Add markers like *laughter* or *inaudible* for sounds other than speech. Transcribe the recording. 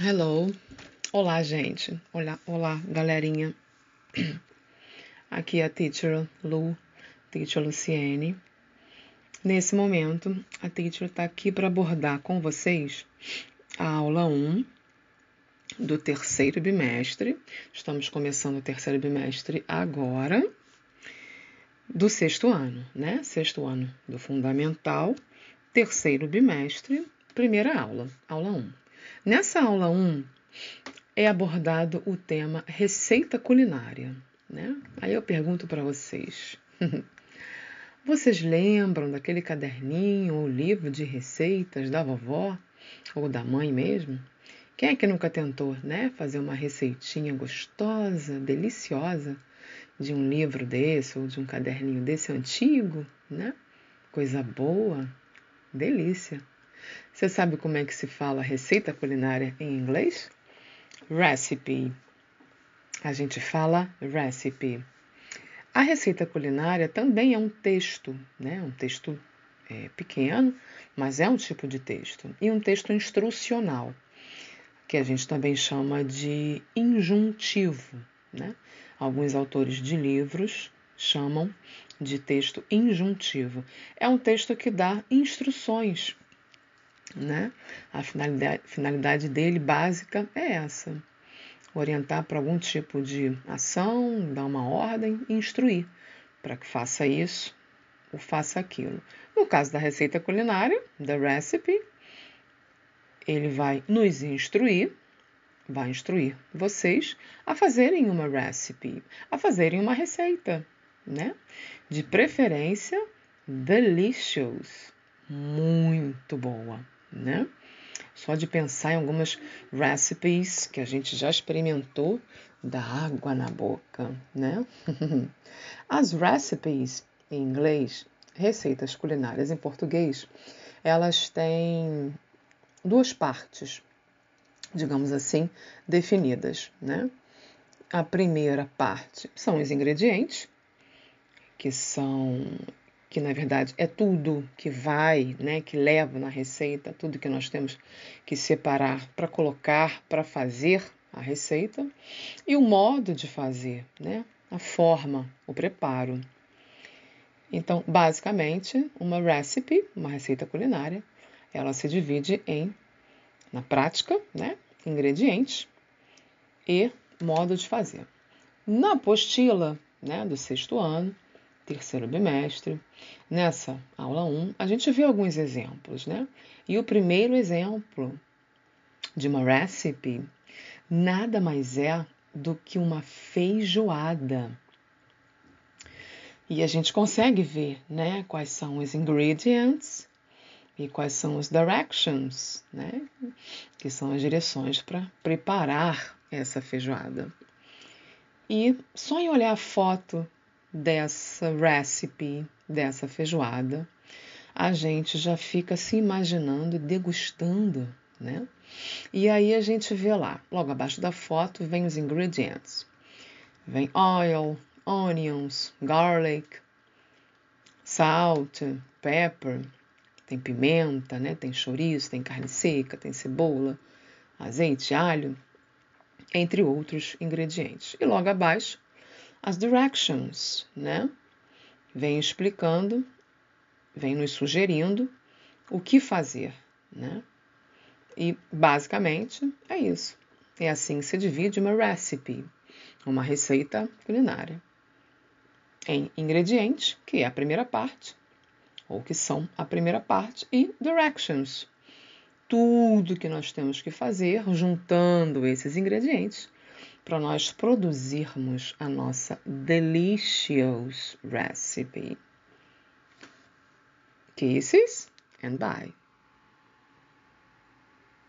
Hello. Olá, gente. Olá, olá, galerinha. Aqui é a Teacher Lu, Teacher Luciene. Nesse momento, a Teacher está aqui para abordar com vocês a aula 1 do terceiro bimestre. Estamos começando o terceiro bimestre agora, do sexto ano, né? Sexto ano do fundamental, terceiro bimestre, primeira aula, aula 1. Nessa aula 1 é abordado o tema receita culinária. Né? Aí eu pergunto para vocês: *laughs* vocês lembram daquele caderninho ou livro de receitas da vovó ou da mãe mesmo? Quem é que nunca tentou, né, fazer uma receitinha gostosa, deliciosa de um livro desse ou de um caderninho desse antigo, né? Coisa boa, delícia. Você sabe como é que se fala receita culinária em inglês? Recipe. A gente fala recipe. A receita culinária também é um texto, né? Um texto é, pequeno, mas é um tipo de texto. E um texto instrucional, que a gente também chama de injuntivo, né? Alguns autores de livros chamam de texto injuntivo. É um texto que dá instruções né? A finalidade, finalidade dele básica é essa: orientar para algum tipo de ação, dar uma ordem e instruir para que faça isso ou faça aquilo. No caso da receita culinária, da recipe, ele vai nos instruir, vai instruir vocês a fazerem uma recipe, a fazerem uma receita, né? De preferência, delicious, muito boa né? Só de pensar em algumas recipes que a gente já experimentou, dá água na boca, né? *laughs* As recipes em inglês, receitas culinárias em português, elas têm duas partes, digamos assim, definidas, né? A primeira parte são os ingredientes, que são que na verdade é tudo que vai, né, que leva na receita, tudo que nós temos que separar para colocar, para fazer a receita, e o modo de fazer, né, a forma, o preparo. Então, basicamente, uma recipe, uma receita culinária, ela se divide em, na prática, né, ingredientes e modo de fazer. Na apostila né, do sexto ano, terceiro bimestre. Nessa aula 1, a gente viu alguns exemplos, né? E o primeiro exemplo de uma recipe nada mais é do que uma feijoada. E a gente consegue ver, né, quais são os ingredients e quais são os directions, né, que são as direções para preparar essa feijoada. E só em olhar a foto dessa recipe, dessa feijoada, a gente já fica se imaginando degustando, né? E aí a gente vê lá, logo abaixo da foto, vem os ingredientes. Vem oil, onions, garlic, salt, pepper, tem pimenta, né? Tem chouriço, tem carne seca, tem cebola, azeite, alho, entre outros ingredientes. E logo abaixo as directions, né? Vem explicando, vem nos sugerindo o que fazer, né? E basicamente é isso. É assim que se divide uma recipe, uma receita culinária, em ingredientes, que é a primeira parte, ou que são a primeira parte, e directions. Tudo que nós temos que fazer juntando esses ingredientes para nós produzirmos a nossa delicious recipe. Kisses and bye.